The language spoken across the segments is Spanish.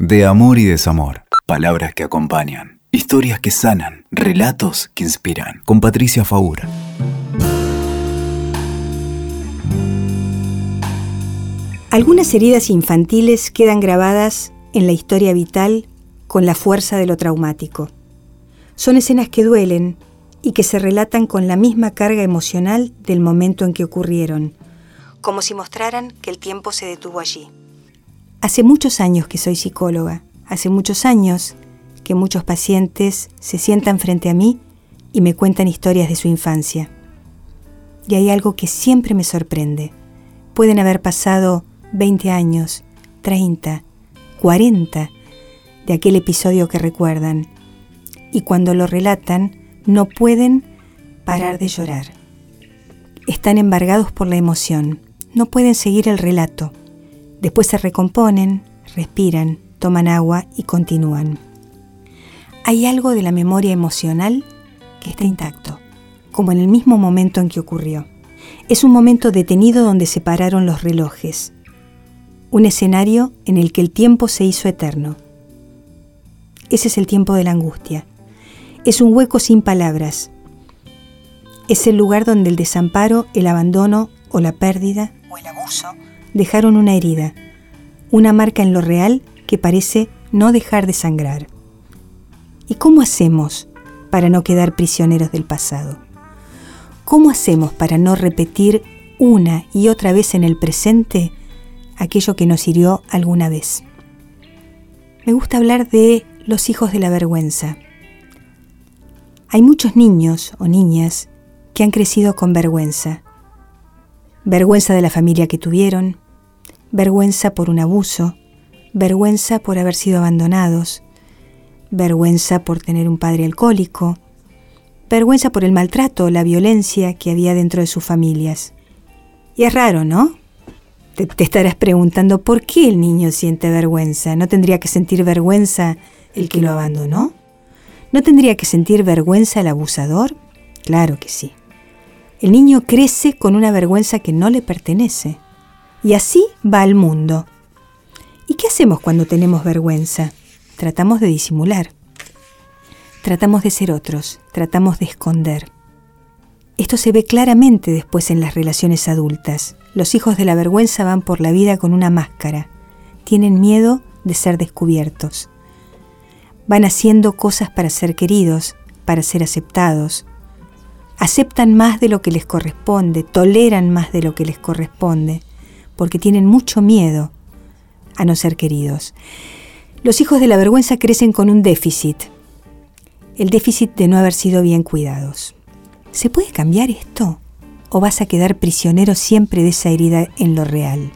De amor y desamor. Palabras que acompañan. Historias que sanan. Relatos que inspiran. Con Patricia Faura. Algunas heridas infantiles quedan grabadas en la historia vital con la fuerza de lo traumático. Son escenas que duelen y que se relatan con la misma carga emocional del momento en que ocurrieron, como si mostraran que el tiempo se detuvo allí. Hace muchos años que soy psicóloga, hace muchos años que muchos pacientes se sientan frente a mí y me cuentan historias de su infancia. Y hay algo que siempre me sorprende. Pueden haber pasado 20 años, 30, 40 de aquel episodio que recuerdan, y cuando lo relatan no pueden parar de llorar. Están embargados por la emoción, no pueden seguir el relato. Después se recomponen, respiran, toman agua y continúan. Hay algo de la memoria emocional que está intacto, como en el mismo momento en que ocurrió. Es un momento detenido donde se pararon los relojes, un escenario en el que el tiempo se hizo eterno. Ese es el tiempo de la angustia. Es un hueco sin palabras. Es el lugar donde el desamparo, el abandono o la pérdida o el abuso dejaron una herida, una marca en lo real que parece no dejar de sangrar. ¿Y cómo hacemos para no quedar prisioneros del pasado? ¿Cómo hacemos para no repetir una y otra vez en el presente aquello que nos hirió alguna vez? Me gusta hablar de los hijos de la vergüenza. Hay muchos niños o niñas que han crecido con vergüenza, vergüenza de la familia que tuvieron, vergüenza por un abuso, vergüenza por haber sido abandonados, vergüenza por tener un padre alcohólico, vergüenza por el maltrato o la violencia que había dentro de sus familias. Y es raro, ¿no? Te, te, estarás preguntando por qué el niño siente vergüenza. ¿No tendría que sentir vergüenza el que lo abandonó? ¿No tendría que sentir vergüenza el abusador? Claro que sí. El niño crece con una vergüenza que no le pertenece. Y así va al mundo. ¿Y qué hacemos cuando tenemos vergüenza? Tratamos de disimular. Tratamos de ser otros, tratamos de esconder. Esto se ve claramente después en las relaciones adultas. Los hijos de la vergüenza van por la vida con una máscara. Tienen miedo de ser descubiertos. Van haciendo cosas para ser queridos, para ser aceptados, aceptan más de lo que les corresponde, toleran más de lo que les corresponde, porque tienen mucho miedo a no ser queridos. Los hijos de la vergüenza crecen con un déficit, el déficit de no haber sido bien cuidados. ¿Se puede cambiar esto? ¿O vas a quedar prisionero siempre de esa herida en lo real?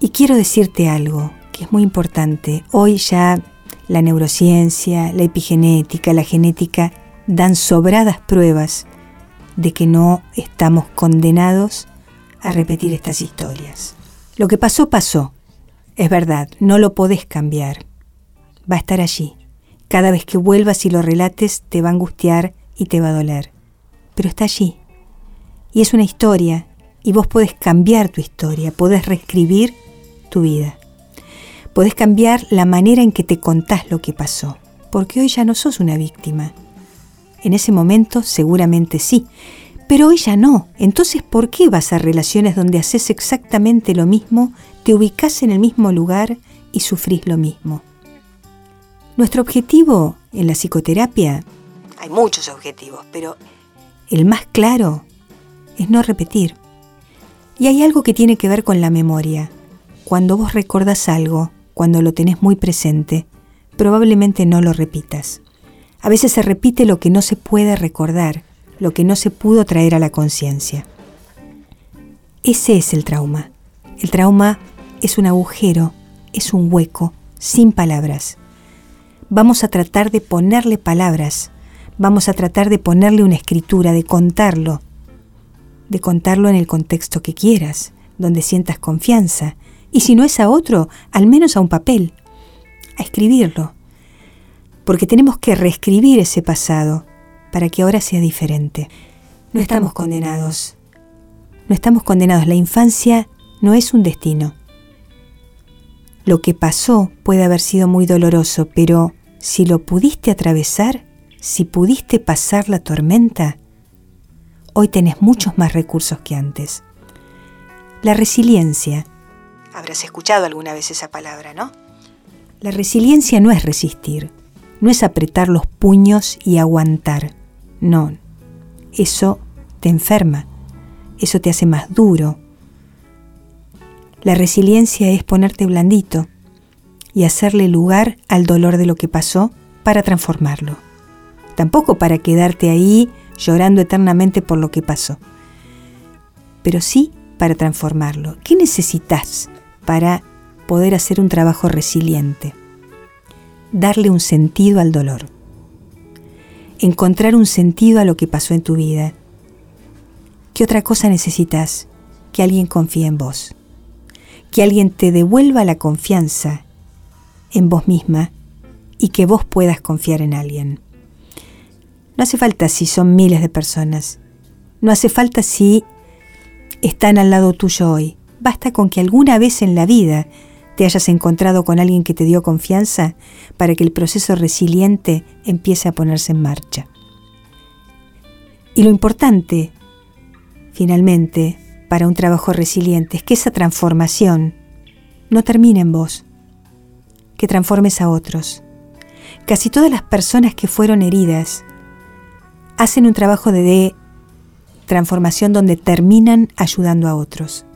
Y quiero decirte algo que es muy importante. Hoy ya la neurociencia, la epigenética, la genética dan sobradas pruebas de que no estamos condenados a repetir estas historias. Lo que pasó, pasó. Es verdad, no lo podés cambiar. Va a estar allí. Cada vez que vuelvas y lo relates te va a angustiar y te va a doler. Pero está allí. Y es una historia. Y vos podés cambiar tu historia, podés reescribir tu vida. Podés cambiar la manera en que te contás lo que pasó. Porque hoy ya no sos una víctima en ese momento seguramente sí, pero hoy ya no. Entonces, ¿por qué vas a relaciones donde haces exactamente lo mismo, te ubicas en el mismo lugar y sufrís lo mismo? Nuestro objetivo en la psicoterapia, hay muchos objetivos, pero el más claro es no repetir. Y hay algo que tiene que ver con la memoria. Cuando vos recordás algo, cuando lo tenés muy presente, probablemente no lo repitas. A veces se repite lo que no se puede recordar, lo que no se pudo traer a la conciencia. Ese es el trauma. El trauma es un agujero, es un hueco, sin palabras. Vamos a tratar de ponerle palabras, vamos a tratar de ponerle una escritura, de contarlo, de contarlo en el contexto que quieras, donde sientas confianza, y si no es a otro, al menos a un papel, a escribirlo, porque tenemos que reescribir ese pasado para que ahora sea diferente. No estamos condenados. No estamos condenados. La infancia no es un destino. Lo que pasó puede haber sido muy doloroso, pero si lo pudiste atravesar, si pudiste pasar la tormenta, hoy tenés muchos más recursos que antes. La resiliencia. Habrás escuchado alguna vez esa palabra, ¿no? La resiliencia no es resistir, no es apretar los puños y aguantar. No, eso te enferma, eso te hace más duro. La resiliencia es ponerte blandito y hacerle lugar al dolor de lo que pasó para transformarlo. Tampoco para quedarte ahí llorando eternamente por lo que pasó, pero sí para transformarlo. ¿Qué necesitas para poder hacer un trabajo resiliente? Darle un sentido al dolor. Encontrar un sentido a lo que pasó en tu vida. ¿Qué otra cosa necesitas? Que alguien confíe en vos. Que alguien te devuelva la confianza en vos misma y que vos puedas confiar en alguien. No hace falta si son miles de personas. No hace falta si están al lado tuyo hoy. Basta con que alguna vez en la vida te hayas encontrado con alguien que te dio confianza para que el proceso resiliente empiece a ponerse en marcha. Y lo importante, finalmente, para un trabajo resiliente es que esa transformación no termine en vos, que transformes a otros. Casi todas las personas que fueron heridas hacen un trabajo de, transformación donde terminan ayudando a otros.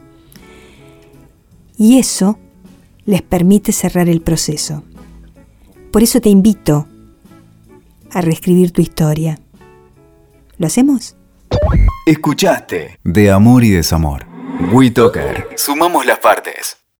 Y eso les permite cerrar el proceso. Por eso te invito a reescribir tu historia. ¿Lo hacemos? Escuchaste De Amor y Desamor. WeToker. Sumamos las partes.